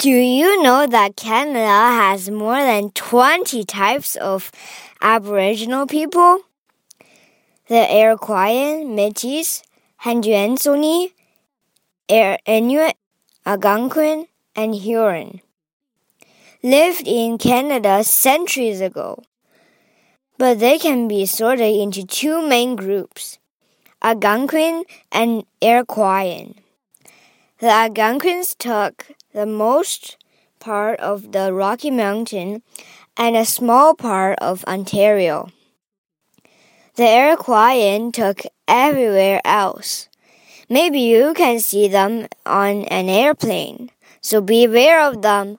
Do you know that Canada has more than 20 types of Aboriginal people? The Iroquois, Métis, Haudenosaunee, Inuit, Algonquin, and Huron lived in Canada centuries ago. But they can be sorted into two main groups Algonquin and Iroquoian. The Algonquins took the most part of the Rocky Mountain and a small part of Ontario. The Iroquoian took everywhere else. Maybe you can see them on an airplane, so beware of them.